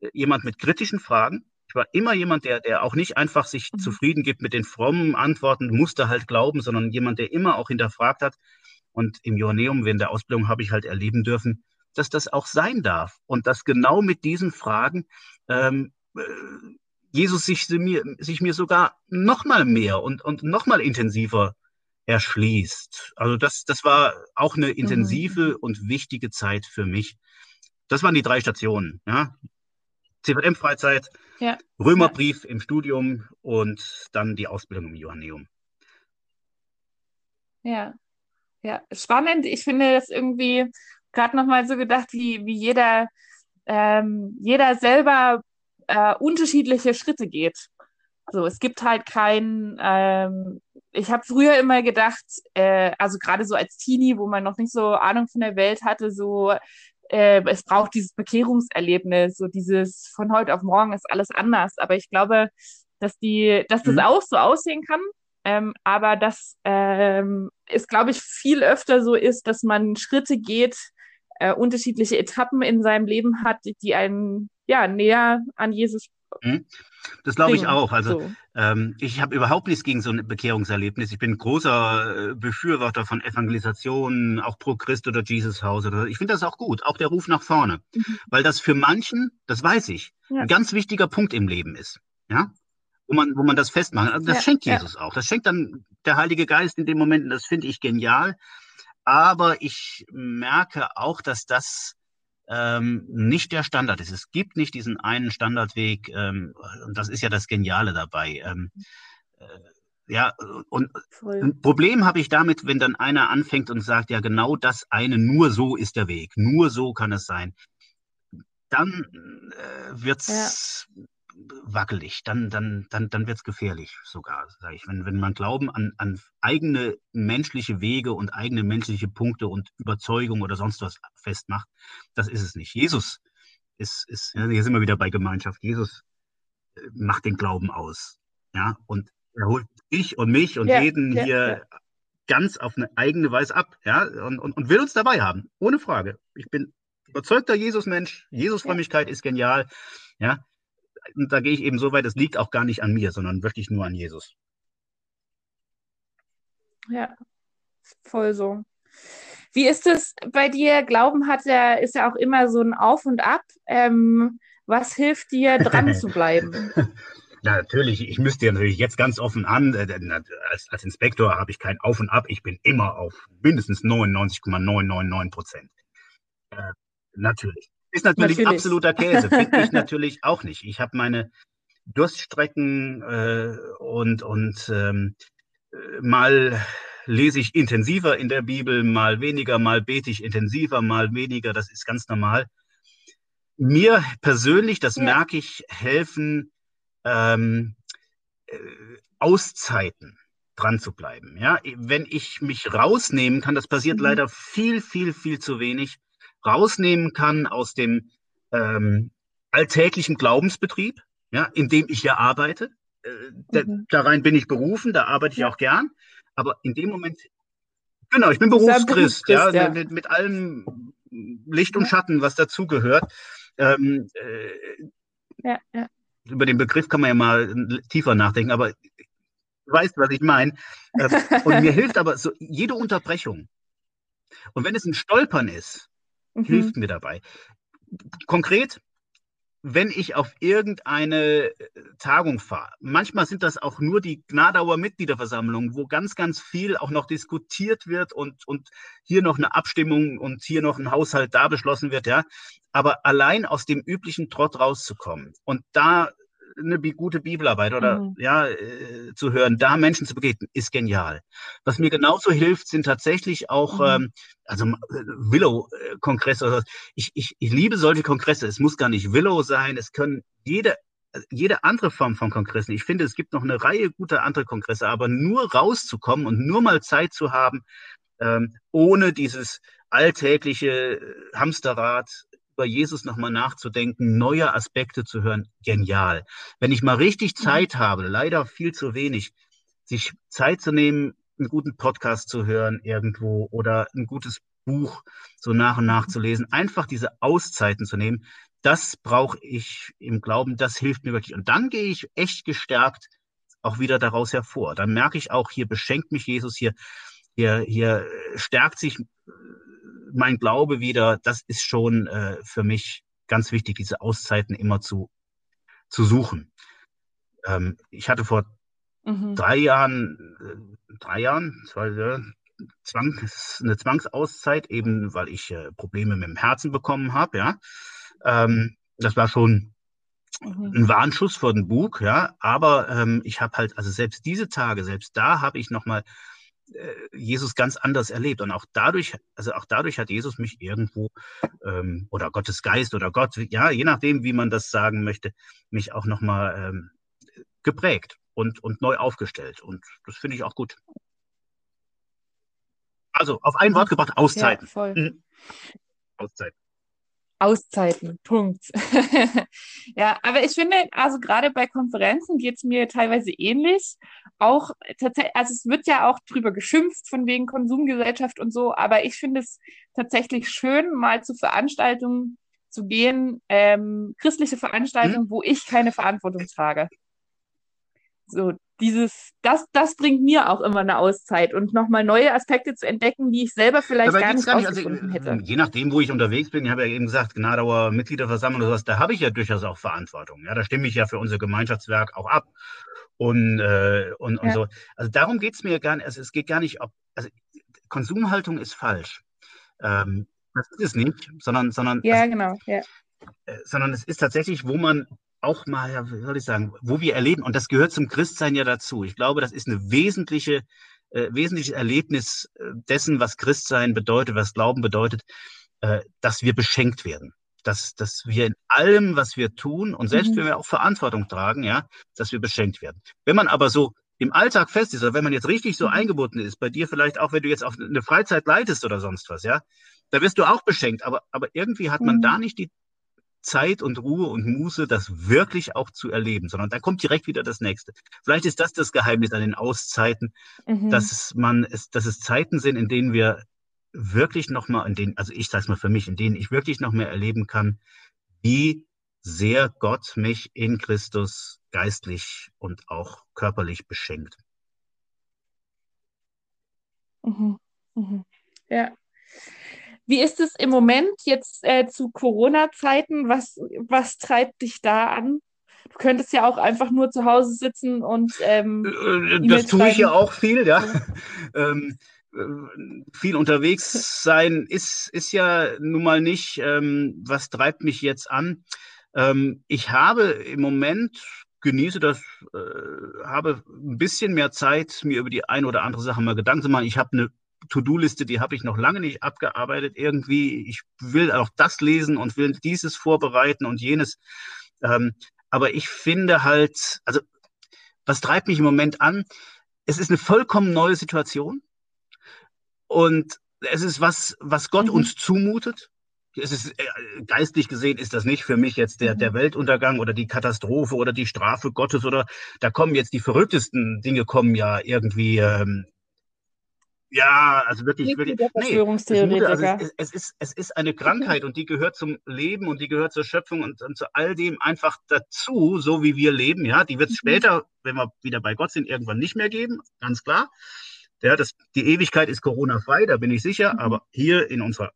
S2: äh, jemand mit kritischen Fragen, war immer jemand, der, der auch nicht einfach sich mhm. zufrieden gibt mit den frommen Antworten, musste halt glauben, sondern jemand, der immer auch hinterfragt hat. Und im Joanneum, während der Ausbildung, habe ich halt erleben dürfen, dass das auch sein darf. Und dass genau mit diesen Fragen ähm, äh, Jesus sich, mir, sich mir sogar noch mal mehr und, und noch mal intensiver erschließt. Also das, das war auch eine intensive mhm. und wichtige Zeit für mich. Das waren die drei Stationen. Ja? CVM-Freizeit, ja. Römerbrief ja. im Studium und dann die Ausbildung im Johanneum.
S1: Ja, ja, spannend. Ich finde das irgendwie gerade nochmal so gedacht, wie, wie jeder, ähm, jeder selber äh, unterschiedliche Schritte geht. So, es gibt halt kein, ähm, ich habe früher immer gedacht, äh, also gerade so als Teenie, wo man noch nicht so Ahnung von der Welt hatte, so äh, es braucht dieses Bekehrungserlebnis, so dieses von heute auf morgen ist alles anders. Aber ich glaube, dass die, dass das mhm. auch so aussehen kann. Ähm, aber dass ähm, es, glaube ich, viel öfter so ist, dass man Schritte geht, äh, unterschiedliche Etappen in seinem Leben hat, die einen ja näher an Jesus
S2: Mhm. Das glaube ich auch. Also so. ähm, ich habe überhaupt nichts gegen so ein Bekehrungserlebnis. Ich bin großer äh, Befürworter von Evangelisation, auch pro Christ oder Jesus House. Oder, ich finde das auch gut, auch der Ruf nach vorne. Mhm. Weil das für manchen, das weiß ich, ja. ein ganz wichtiger Punkt im Leben ist. Ja? Wo man, wo man das festmacht. Also das ja, schenkt Jesus ja. auch. Das schenkt dann der Heilige Geist in dem Moment. Das finde ich genial. Aber ich merke auch, dass das ähm, nicht der Standard ist. Es gibt nicht diesen einen Standardweg, ähm, und das ist ja das Geniale dabei. Ähm, äh, ja, und Voll. ein Problem habe ich damit, wenn dann einer anfängt und sagt, ja, genau das eine, nur so ist der Weg, nur so kann es sein. Dann äh, wird es ja wackelig, dann, dann, dann, dann wird es gefährlich sogar, sage ich. Wenn, wenn man Glauben an, an eigene menschliche Wege und eigene menschliche Punkte und Überzeugung oder sonst was festmacht, das ist es nicht. Jesus ist, ist, hier sind wir wieder bei Gemeinschaft. Jesus äh, macht den Glauben aus. Ja, und er holt dich und mich und
S1: Ja,
S2: jeden
S1: ja,
S2: hier
S1: ja.
S2: ganz auf eine eigene Weise ab, ja, und, und, und will uns dabei haben. Ohne Frage. Ich bin überzeugter Jesus-Mensch. Jesus-Frömmigkeit ist genial. Ja, und da gehe ich eben so weit, es liegt auch gar nicht an mir, sondern wirklich nur an Jesus.
S1: Ja, voll so. Wie ist es bei dir? Glauben hat ja, ist ja auch immer so ein Auf und Ab. Ähm, was hilft dir, dran zu bleiben?
S2: Ja, natürlich, ich müsste ja natürlich jetzt ganz offen an, äh, na, als, als Inspektor habe ich kein Auf und Ab, ich bin immer auf mindestens 99,999 Prozent. Äh, natürlich. Ist natürlich,
S1: Natürlich.
S2: absoluter Käse, bin ich natürlich auch nicht. Ich habe meine Durststrecken äh, und, und ähm, äh, mal lese ich intensiver in der Bibel, mal weniger, mal bete ich intensiver, mal weniger, das ist ganz normal. Mir persönlich, das
S1: Ja.
S2: merke ich, helfen ähm, äh, Auszeiten dran zu bleiben. Ja, wenn ich mich rausnehmen kann, das passiert
S1: Mhm.
S2: leider viel, viel, viel zu wenig, rausnehmen kann aus dem ähm, alltäglichen Glaubensbetrieb, ja, in dem ich ja arbeite. Äh, da,
S1: Mhm.
S2: da rein bin ich berufen, da arbeite ich auch gern, aber in dem Moment, genau, ich bin
S1: ja
S2: Berufschrist, ja,
S1: Berufschrist, ja.
S2: Mit, mit allem Licht und. Schatten, was dazugehört. Ähm, äh,
S1: Ja, ja.
S2: über den Begriff kann man ja mal tiefer nachdenken, aber du weißt, was ich meine. Ähm, Und mir hilft aber so jede Unterbrechung. Und wenn es ein Stolpern ist,
S1: Mhm.
S2: hilft mir dabei. Konkret, wenn ich auf irgendeine äh, Tagung fahre, manchmal sind das auch nur die Gnadauer Mitgliederversammlungen, wo ganz, ganz viel auch noch diskutiert wird und, und hier noch eine Abstimmung und hier noch ein Haushalt da beschlossen wird, ja. Aber allein aus dem üblichen Trott rauszukommen und da eine gute Bibelarbeit oder
S1: Mhm.
S2: ja äh, zu hören, da Menschen zu begegnen, ist genial. Was mir genauso hilft, sind tatsächlich auch
S1: Mhm.
S2: ähm, also äh, Willow-Kongresse. oder so. Ich, ich, ich liebe solche Kongresse. Es muss gar nicht Willow sein. Es können jede jede andere Form von Kongressen. Ich finde, es gibt noch eine Reihe guter andere Kongresse, aber nur rauszukommen und nur mal Zeit zu haben, ähm, ohne dieses alltägliche äh, Hamsterrad über Jesus nochmal nachzudenken, neue Aspekte zu hören, genial. Wenn ich mal richtig
S1: Mhm.
S2: Zeit habe, leider viel zu wenig, sich Zeit zu nehmen, einen guten Podcast zu hören irgendwo oder ein gutes Buch so nach und nach
S1: Mhm.
S2: zu lesen, einfach diese Auszeiten zu nehmen, das brauche ich im Glauben, das hilft mir wirklich. Und dann gehe ich echt gestärkt auch wieder daraus hervor. Dann merke ich auch, hier beschenkt mich Jesus, hier, hier, hier äh, stärkt sich äh, mein Glaube wieder. Das ist schon äh, für mich ganz wichtig, diese Auszeiten immer zu, zu suchen. Ähm, ich hatte vor
S1: Mhm.
S2: drei Jahren, äh, drei Jahren, zwei, äh, Zwang, eine Zwangsauszeit, eben weil ich äh, Probleme mit dem Herzen bekommen habe, ja. Ähm, das war schon
S1: Mhm.
S2: ein Warnschuss vor den Bug, ja. Aber ähm, ich habe halt, also selbst diese Tage, selbst da habe ich nochmal Jesus ganz anders erlebt. Und auch dadurch, also auch dadurch hat Jesus mich irgendwo, ähm, oder Gottes Geist oder Gott, ja, je nachdem, wie man das sagen möchte, mich auch nochmal ähm, geprägt und, und neu aufgestellt. Und das finde ich auch gut. Also auf ein Wort gebracht,
S1: Ja,
S2: Auszeiten.
S1: voll.
S2: Mhm. Auszeiten.
S1: Auszeiten, Punkt. Ja, aber ich finde, also gerade bei Konferenzen geht es mir teilweise ähnlich. Auch tatsächlich, also es wird ja auch drüber geschimpft von wegen Konsumgesellschaft und so, aber ich finde es tatsächlich schön, mal zu Veranstaltungen zu gehen, ähm, christliche. Veranstaltungen, wo ich keine Verantwortung trage. So, dieses, das, das bringt mir auch immer eine Auszeit und nochmal neue Aspekte zu entdecken, die ich selber vielleicht
S2: Dabei
S1: gar nicht
S2: gar nicht, also
S1: rausgefunden
S2: äh,
S1: hätte.
S2: je nachdem, wo ich unterwegs bin, ich habe ja eben gesagt, Gnadauer Mitgliederversammlung oder sowas, da habe ich ja durchaus auch Verantwortung. Ja, da stimme ich ja für unser Gemeinschaftswerk auch ab und, äh, und, und
S1: Ja.
S2: so. Also darum geht's mir gar nicht, also es geht gar nicht, ob, also Konsumhaltung ist falsch. Ähm, das ist es nicht, sondern, sondern,
S1: Ja,
S2: also,
S1: genau, ja.
S2: äh, sondern es ist tatsächlich, wo man auch mal, ja, wie soll ich sagen, wo wir erleben, und das gehört zum Christsein ja dazu. Ich glaube, das ist eine wesentliche, äh, wesentliches Erlebnis äh, dessen, was Christsein bedeutet, was Glauben bedeutet, äh, dass wir beschenkt werden. Dass, dass wir in allem, was wir tun, und selbst
S1: Mhm.
S2: wenn wir auch Verantwortung tragen, ja, dass wir beschenkt werden. Wenn man aber so im Alltag fest ist, oder wenn man jetzt richtig so
S1: Mhm.
S2: eingebunden ist, bei dir vielleicht auch, wenn du jetzt auf eine Freizeit leitest oder sonst was, ja, da wirst du auch beschenkt, aber, aber irgendwie hat man
S1: Mhm.
S2: da nicht die Zeit und Ruhe und Muße, das wirklich auch zu erleben, sondern da kommt direkt wieder das nächste. Vielleicht ist das das Geheimnis an den Auszeiten, mhm. dass man es, dass es Zeiten sind, in denen wir wirklich nochmal, in denen, also ich sage es mal für mich, in denen ich wirklich noch mehr erleben kann, wie sehr Gott mich in Christus geistlich und auch körperlich beschenkt.
S1: Mhm. Mhm. Ja. Wie ist es im Moment jetzt äh, zu Corona-Zeiten? Was, was treibt dich da an? Du könntest ja auch einfach nur zu Hause sitzen und. Ähm,
S2: äh, das tue ich ja auch viel, ja. ähm, äh, viel unterwegs sein ist, ist ja nun mal nicht, ähm, was treibt mich jetzt an. Ähm, ich habe im Moment, genieße das, äh, habe ein bisschen mehr Zeit, mir über die eine oder andere Sache mal Gedanken zu machen. Ich habe eine To-Do-Liste, die habe ich noch lange nicht abgearbeitet. Irgendwie, ich will auch das lesen und will dieses vorbereiten und jenes. Ähm, aber ich finde halt, also was treibt mich im Moment an? Es ist eine vollkommen neue Situation und es ist was, was Gott mhm. uns zumutet. Es ist äh, geistlich gesehen ist das nicht für mich jetzt der, der mhm. Weltuntergang oder die Katastrophe oder die Strafe Gottes oder da kommen jetzt die verrücktesten Dinge kommen ja irgendwie ähm, ja, also wirklich, wirklich. Nee, es, also es, es, ist, es ist eine Krankheit und die gehört zum Leben und die gehört zur Schöpfung und, und zu all dem einfach dazu, so wie wir leben. Ja, die wird es mhm. später, wenn wir wieder bei Gott sind, irgendwann nicht mehr geben, ganz klar. Ja, das, die Ewigkeit ist Corona-frei, da bin ich sicher, mhm. aber hier in unserer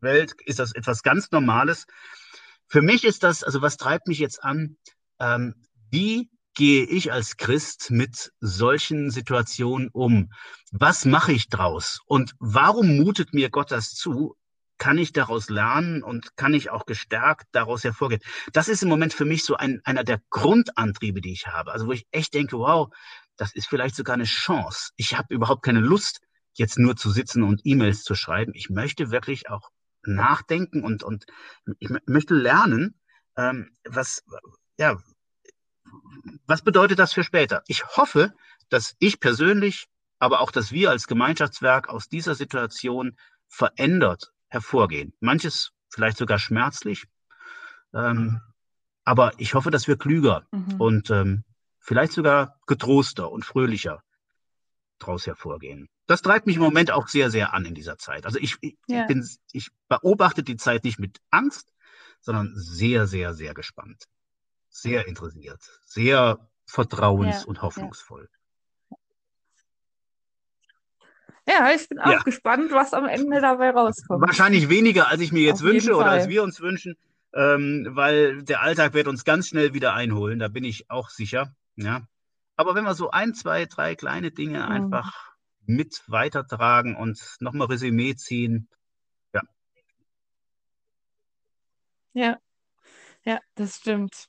S2: Welt ist das etwas ganz Normales. Für mich ist das, also was treibt mich jetzt an? Ähm, wie gehe ich als Christ mit solchen Situationen um? Was mache ich draus? Und warum mutet mir Gott das zu? Kann ich daraus lernen und kann ich auch gestärkt daraus hervorgehen? Das ist im Moment für mich so ein, einer der Grundantriebe, die ich habe. Also wo ich echt denke, wow, das ist vielleicht sogar eine Chance. Ich habe überhaupt keine Lust, jetzt nur zu sitzen und E-Mails zu schreiben. Ich möchte wirklich auch nachdenken und, und ich möchte lernen, ähm, was, ja, was bedeutet das für später? Ich hoffe, dass ich persönlich, aber auch, dass wir als Gemeinschaftswerk aus dieser Situation verändert hervorgehen. Manches vielleicht sogar schmerzlich, ähm, aber ich hoffe, dass wir klüger mhm. und ähm, vielleicht sogar getroster und fröhlicher daraus hervorgehen. Das treibt mich im Moment auch sehr, sehr an in dieser Zeit. Also ich, ich, ja. bin, ich beobachte die Zeit nicht mit Angst, sondern sehr, sehr, sehr gespannt sehr interessiert, sehr vertrauens- ja, und hoffnungsvoll.
S1: Ja. ja ich bin auch ja. gespannt, was am Ende dabei rauskommt.
S2: Wahrscheinlich weniger, als ich mir jetzt Auf wünsche oder als wir uns wünschen, ähm, weil der Alltag wird uns ganz schnell wieder einholen, da bin ich auch sicher. Ja. Aber wenn wir so ein, zwei, drei kleine Dinge mhm. einfach mit weitertragen und nochmal Resümee ziehen, ja.
S1: Ja, ja, das stimmt.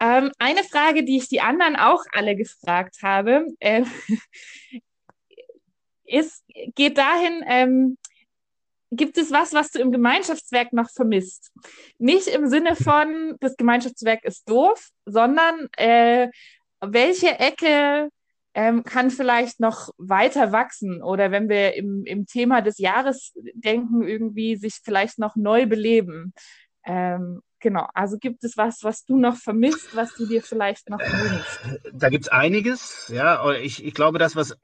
S1: Ähm, eine Frage, die ich die anderen auch alle gefragt habe, äh, ist, geht dahin, ähm, gibt es was, was du im Gemeinschaftswerk noch vermisst? Nicht im Sinne von, das Gemeinschaftswerk ist doof, sondern äh, welche Ecke ähm, kann vielleicht noch weiter wachsen oder wenn wir im, im Thema des Jahres denken, irgendwie sich vielleicht noch neu beleben. Ähm, Genau, also gibt es was, was du noch vermisst, was du dir vielleicht noch wünschst?
S2: Da gibt es einiges, ja. Ich, ich glaube, das, was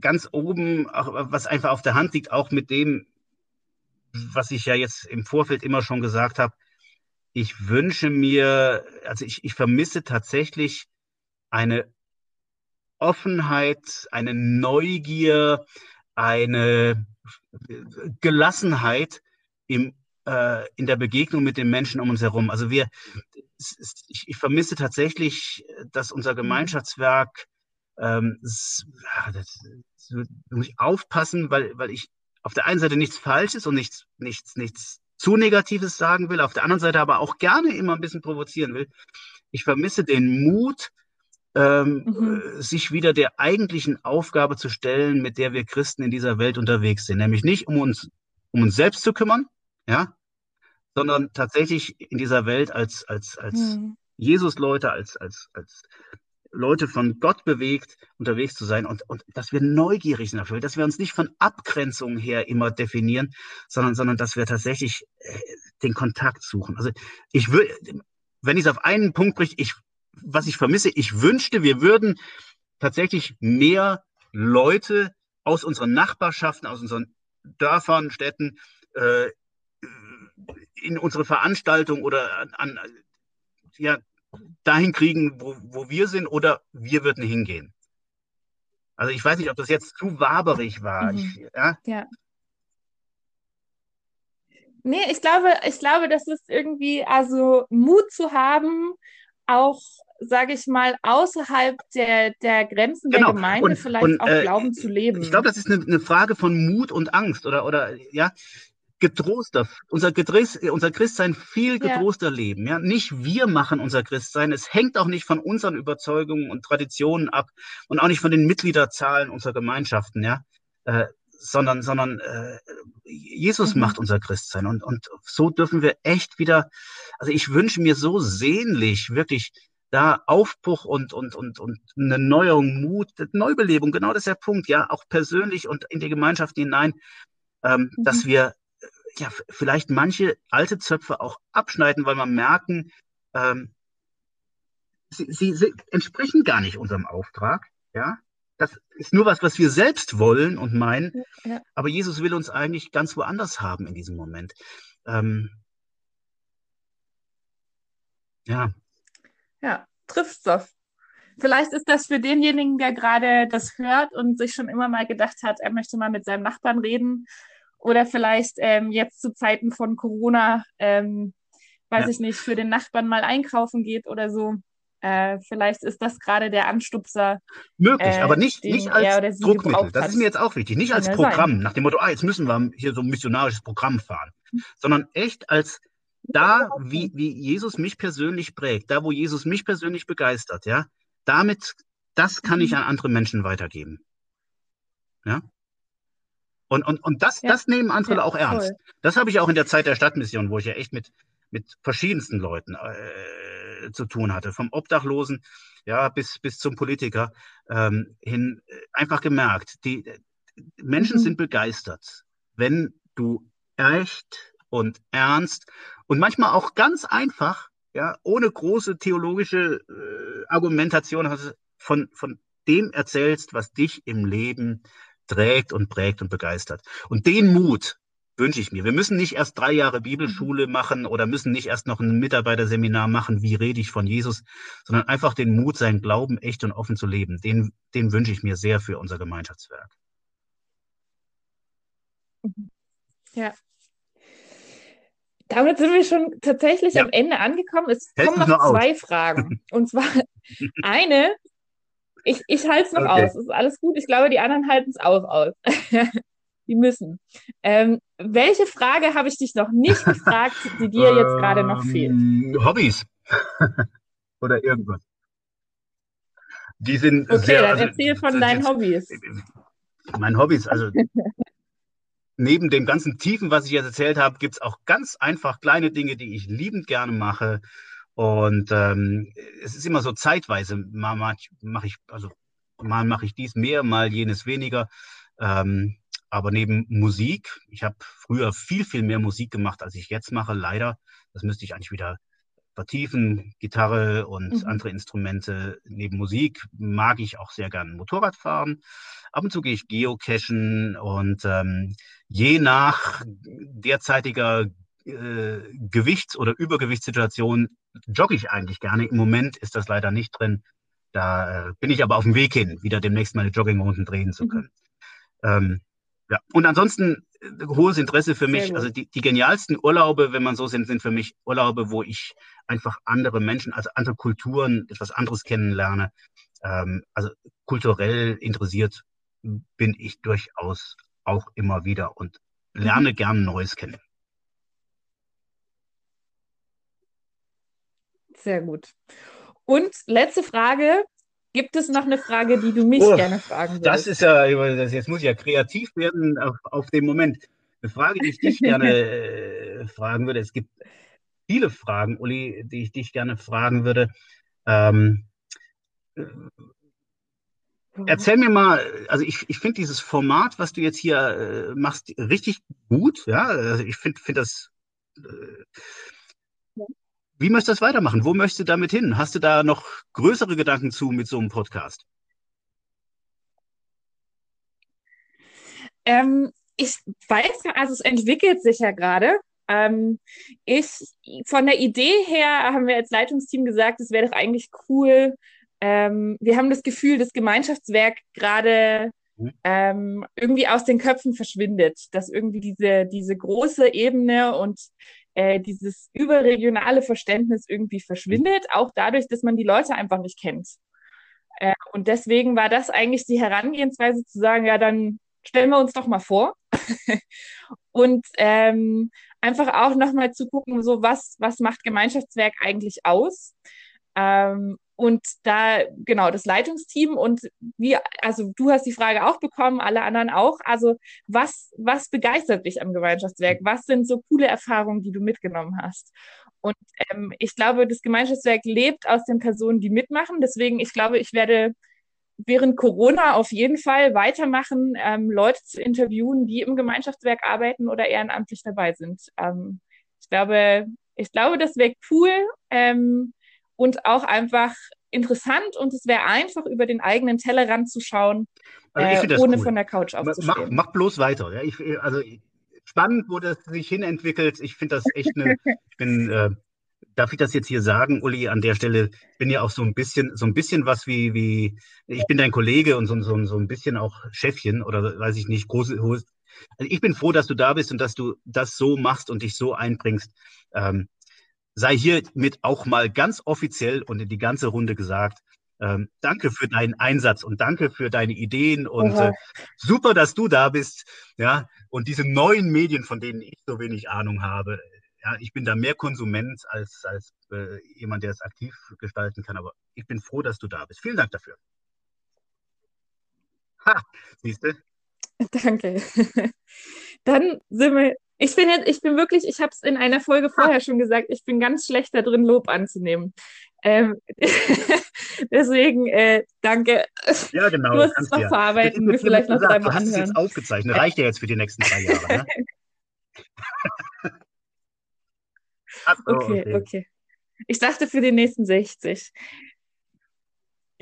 S2: ganz oben, was einfach auf der Hand liegt, auch mit dem, was ich ja jetzt im Vorfeld immer schon gesagt habe, ich wünsche mir, also ich, ich vermisse tatsächlich eine Offenheit, eine Neugier, eine Gelassenheit im äh, in der Begegnung mit den Menschen um uns herum. Also wir, ist, ich, ich, vermisse tatsächlich, dass unser mhm. Gemeinschaftswerk ähm, das, das, muss ich aufpassen, weil, weil ich auf der einen Seite nichts Falsches und nichts, nichts, nichts zu Negatives sagen will, auf der anderen Seite aber auch gerne immer ein bisschen provozieren will. Ich vermisse den Mut, ähm, mhm. sich wieder der eigentlichen Aufgabe zu stellen, mit der wir Christen in dieser Welt unterwegs sind, nämlich nicht um uns um uns selbst zu kümmern, ja, sondern tatsächlich in dieser Welt als, als, als mhm. Jesus-Leute, als, als, als Leute von Gott bewegt, unterwegs zu sein und, und dass wir neugierig sind dafür, dass wir uns nicht von Abgrenzungen her immer definieren, sondern, sondern dass wir tatsächlich äh, den Kontakt suchen. Also ich würde, wenn ich es auf einen Punkt bricht, ich, was ich vermisse, ich wünschte, wir würden tatsächlich mehr Leute aus unseren Nachbarschaften, aus unseren Dörfern, Städten, äh, in unsere Veranstaltung oder an, an ja, dahin kriegen, wo, wo wir sind, oder wir würden hingehen. Also ich weiß nicht, ob das jetzt zu waberig war.
S1: Mhm.
S2: Ich, ja?
S1: Ja. Nee, ich glaube, ich glaube, das ist irgendwie, also Mut zu haben, auch, sage ich mal, außerhalb der, der Grenzen der
S2: Genau.
S1: Gemeinde
S2: Und-
S1: vielleicht
S2: und,
S1: auch
S2: äh,
S1: Glauben zu leben.
S2: Ich glaube, das ist eine, eine Frage von Mut und Angst oder, oder ja, getroster. Unser, Gedriss, unser Christsein viel
S1: Ja.
S2: getroster leben. Ja? Nicht wir machen unser Christsein. Es hängt auch nicht von unseren Überzeugungen und Traditionen ab und auch nicht von den Mitgliederzahlen unserer Gemeinschaften, ja. Äh, sondern, sondern äh, Jesus
S1: Mhm.
S2: macht unser Christsein. Und, und so dürfen wir echt wieder, also ich wünsche mir so sehnlich, wirklich da Aufbruch und, und, und, und eine Neuerung, Mut, Neubelebung, genau das ist der Punkt, ja, auch persönlich und in die Gemeinschaft hinein, ähm,
S1: Mhm.
S2: dass wir ja vielleicht manche alte Zöpfe auch abschneiden, weil wir merken, ähm, sie, sie, sie entsprechen gar nicht unserem Auftrag, ja. Das ist nur was, was wir selbst wollen und meinen,
S1: Ja.
S2: aber Jesus will uns eigentlich ganz woanders haben in diesem Moment. Ähm, ja,
S1: Ja, trifft's doch. Vielleicht ist das für denjenigen, der gerade das hört und sich schon immer mal gedacht hat, er möchte mal mit seinem Nachbarn reden. Oder vielleicht ähm, jetzt zu Zeiten von Corona, ähm, weiß
S2: Ja.
S1: ich nicht, für den Nachbarn mal einkaufen geht oder so. Äh, vielleicht ist das gerade der Anstupser.
S2: möglich,
S1: Äh,
S2: aber nicht,
S1: den
S2: nicht als Druckmittel. Das ist mir jetzt auch wichtig. Nicht
S1: Kann
S2: als
S1: ja sein.
S2: Programm, nach dem Motto, ah, jetzt müssen wir hier so ein missionarisches Programm fahren, sondern echt als da, wie, wie Jesus mich persönlich prägt, da, wo Jesus mich persönlich begeistert, ja, damit, das kann ich
S1: Mhm.
S2: an andere Menschen weitergeben. Ja. Und, und, und das,
S1: Ja.
S2: das nehmen andere
S1: Ja,
S2: auch ernst.
S1: voll.
S2: Das habe ich auch in der Zeit der Stadtmission, wo ich ja echt mit, mit verschiedensten Leuten äh, zu tun hatte, vom Obdachlosen ja, bis, bis zum Politiker ähm, hin, äh, einfach gemerkt, die äh, Menschen
S1: Mhm.
S2: sind begeistert, wenn du echt und ernst und manchmal auch ganz einfach, ja, ohne große theologische äh, Argumentation von, von dem erzählst, was dich im Leben trägt und prägt und begeistert. Und den Mut wünsche ich mir. Wir müssen nicht erst drei Jahre Bibelschule machen oder müssen nicht erst noch ein Mitarbeiterseminar machen, wie rede ich von Jesus, sondern einfach den Mut, seinen Glauben echt und offen zu leben. Den, den wünsche ich mir sehr für unser Gemeinschaftswerk.
S1: Ja. Damit sind wir schon tatsächlich
S2: Ja.
S1: am Ende angekommen. Es
S2: Hält
S1: kommen noch
S2: noch
S1: zwei Fragen. Und zwar eine, ich, ich halte es noch
S2: Okay.
S1: aus. Ist alles gut. Ich glaube, die anderen halten es auch aus. Die müssen. Ähm, welche Frage habe ich dich noch nicht gefragt, die dir jetzt gerade noch fehlt?
S2: Ähm, Hobbys oder irgendwas. Die sind
S1: Okay,
S2: sehr.
S1: dann
S2: also,
S1: erzähl von deinen Hobbys.
S2: Mein Hobbys, also neben dem ganzen Tiefen, was ich jetzt erzählt habe, gibt es auch ganz einfach kleine Dinge, die ich liebend gerne mache. Und ähm, es ist immer so zeitweise. Mal mache ich, also mal mache ich dies mehr, mal jenes weniger. Ähm, aber neben Musik, ich habe früher viel, viel mehr Musik gemacht, als ich jetzt mache, leider. Das müsste ich eigentlich wieder vertiefen. Gitarre und
S1: Mhm.
S2: andere Instrumente. Neben Musik mag ich auch sehr gern Motorrad fahren. Ab und zu gehe ich geocachen und ähm, je nach derzeitiger äh, Gewichts- oder Übergewichtssituation jogge ich eigentlich gerne. Im Moment ist das leider nicht drin. Da äh, bin ich aber auf dem Weg hin, wieder demnächst meine Joggingrunden drehen zu
S1: Mhm.
S2: können. Ähm, ja. Und ansonsten äh, hohes Interesse für mich. Also die, die genialsten Urlaube, wenn man so sind, sind für mich Urlaube, wo ich einfach andere Menschen, also andere Kulturen, etwas anderes kennenlerne. Ähm, also kulturell interessiert bin ich durchaus auch immer wieder und lerne
S1: Mhm.
S2: gern Neues kennen.
S1: Sehr gut. Und letzte Frage. Gibt es noch eine Frage, die du mich
S2: Oh,
S1: gerne fragen würdest?
S2: Das ist ja, das- jetzt muss ich ja kreativ werden auf, auf den Moment. Eine Frage, die ich dich gerne äh, fragen würde. Es gibt viele Fragen, Uli, die ich dich gerne fragen würde. Ähm, Erzähl mir mal, also ich, ich finde dieses Format, was du jetzt hier äh, machst, richtig gut. Ja, also ich finde find das. Äh, wie möchtest du das weitermachen? Wo möchtest du damit hin? Hast du da noch größere Gedanken zu mit so einem Podcast?
S1: Ähm, ich weiß, also es entwickelt sich ja gerade. Ähm, ich, von der Idee her haben wir als Leitungsteam gesagt, es wäre doch eigentlich cool, ähm, wir haben das Gefühl, das Gemeinschaftswerk gerade mhm. ähm, irgendwie aus den Köpfen verschwindet, dass irgendwie diese, diese große Ebene und äh, dieses überregionale Verständnis irgendwie verschwindet, auch dadurch, dass man die Leute einfach nicht kennt. Äh, und deswegen war das eigentlich die Herangehensweise zu sagen, ja, dann stellen wir uns doch mal vor. und ähm, einfach auch nochmal zu gucken, so was, was macht Gemeinschaftswerk eigentlich aus? Ähm, und da, genau, das Leitungsteam und wie, also du hast die Frage auch bekommen, alle anderen auch. Also, was, was begeistert dich am Gemeinschaftswerk? Was sind so coole Erfahrungen, die du mitgenommen hast? Und ähm, ich glaube, das Gemeinschaftswerk lebt aus den Personen, die mitmachen. Deswegen, ich glaube, ich werde während Corona auf jeden Fall weitermachen, ähm, Leute zu interviewen, die im Gemeinschaftswerk arbeiten oder ehrenamtlich dabei sind. Ähm, ich glaube, ich glaube, das wäre cool. Ähm, und auch einfach interessant und es wäre einfach, über den eigenen Tellerrand zu schauen, also äh, ohne cool. von der Couch aufzustehen.
S2: Mach, mach bloß weiter. Ja? Ich, also spannend, wo das sich hinentwickelt. Ich finde das echt eine, ich bin, äh, darf ich das jetzt hier sagen, Uli, an der Stelle, ich bin ja auch so ein bisschen, so ein bisschen was wie, wie, ich bin dein Kollege und so, so, so ein bisschen auch Chefchen oder weiß ich nicht, große, also ich bin froh, dass du da bist und dass du das so machst und dich so einbringst. Ähm, sei hiermit auch mal ganz offiziell und in die ganze Runde gesagt, ähm, danke für deinen Einsatz und danke für deine Ideen und äh, super, dass du da bist. Ja, und diese neuen Medien, von denen ich so wenig Ahnung habe, ja, ich bin da mehr Konsument als, als äh, jemand, der es aktiv gestalten kann, aber ich bin froh, dass du da bist. Vielen Dank dafür.
S1: Ha, siehst du? Danke. Dann sind wir ich bin jetzt, ich bin wirklich, ich habe es in einer Folge vorher schon gesagt, ich bin ganz schlecht da drin, Lob anzunehmen. Ähm, deswegen, äh, danke.
S2: Ja, genau.
S1: Du musst es noch ja. verarbeiten, mir vielleicht noch dreimal anhören. Du hast
S2: es jetzt aufgezeichnet, reicht ja jetzt für die nächsten drei Jahre. Ne?
S1: so, okay, okay, okay. Ich dachte für die nächsten 60.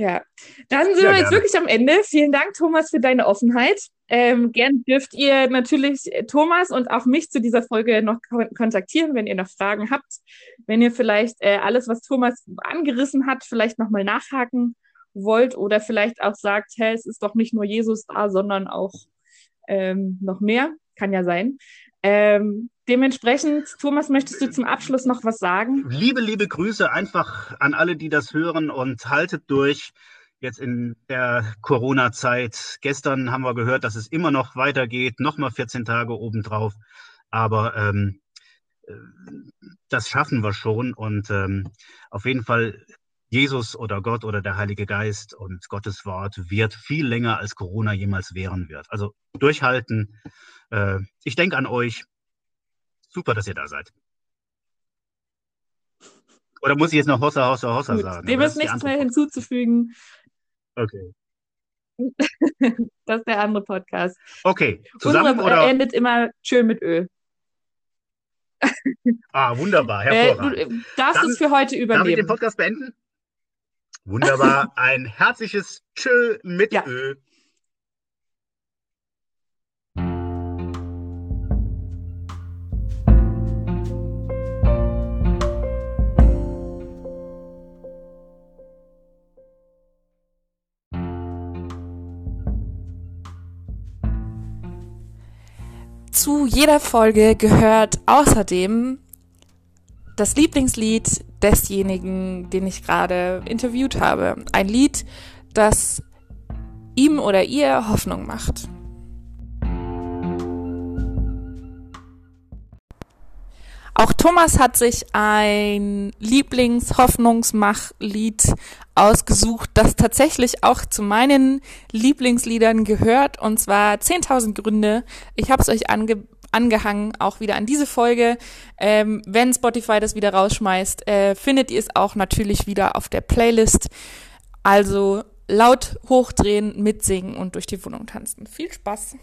S1: Ja, dann sind ja, wir jetzt gerne. wirklich am Ende. Vielen Dank, Thomas, für deine Offenheit. Ähm, gern dürft ihr natürlich Thomas und auch mich zu dieser Folge noch kontaktieren, wenn ihr noch Fragen habt. Wenn ihr vielleicht äh, alles, was Thomas angerissen hat, vielleicht nochmal nachhaken wollt oder vielleicht auch sagt, hey, es ist doch nicht nur Jesus da, sondern auch ähm, noch mehr. Kann ja sein. Ähm, dementsprechend, Thomas, möchtest du zum Abschluss noch was sagen?
S2: Liebe, liebe Grüße einfach an alle, die das hören und haltet durch. Jetzt in der Corona-Zeit. Gestern haben wir gehört, dass es immer noch weitergeht, nochmal 14 Tage obendrauf. Aber ähm, äh, das schaffen wir schon. Und ähm, auf jeden Fall Jesus oder Gott oder der Heilige Geist und Gottes Wort wird viel länger als Corona jemals währen wird. Also durchhalten. Äh, ich denke an euch. Super, dass ihr da seid. Oder muss ich jetzt noch Hossa, Hossa, Hossa Gut, sagen?
S1: Dem ist nichts mehr hinzuzufügen.
S2: Okay.
S1: das ist der andere Podcast.
S2: Okay, zusammen
S1: Unsere
S2: oder?
S1: endet immer schön mit Öl.
S2: ah, wunderbar, hervorragend. Äh, du
S1: darfst Dann, es für heute übernehmen. Darf ich
S2: den Podcast beenden? Wunderbar, ein herzliches Tschö mit ja. Öl.
S3: Zu jeder Folge gehört außerdem das Lieblingslied desjenigen, den ich gerade interviewt habe. Ein Lied, das ihm oder ihr Hoffnung macht. Auch Thomas hat sich ein Lieblings-Hoffnungsmach-Lied ausgesucht, das tatsächlich auch zu meinen Lieblingsliedern gehört, und zwar 10.000 Gründe. Ich habe es euch ange angehangen, auch wieder an diese Folge. Ähm, wenn Spotify das wieder rausschmeißt, äh, findet ihr es auch natürlich wieder auf der Playlist.
S1: Also laut hochdrehen, mitsingen und durch die Wohnung tanzen. Viel Spaß!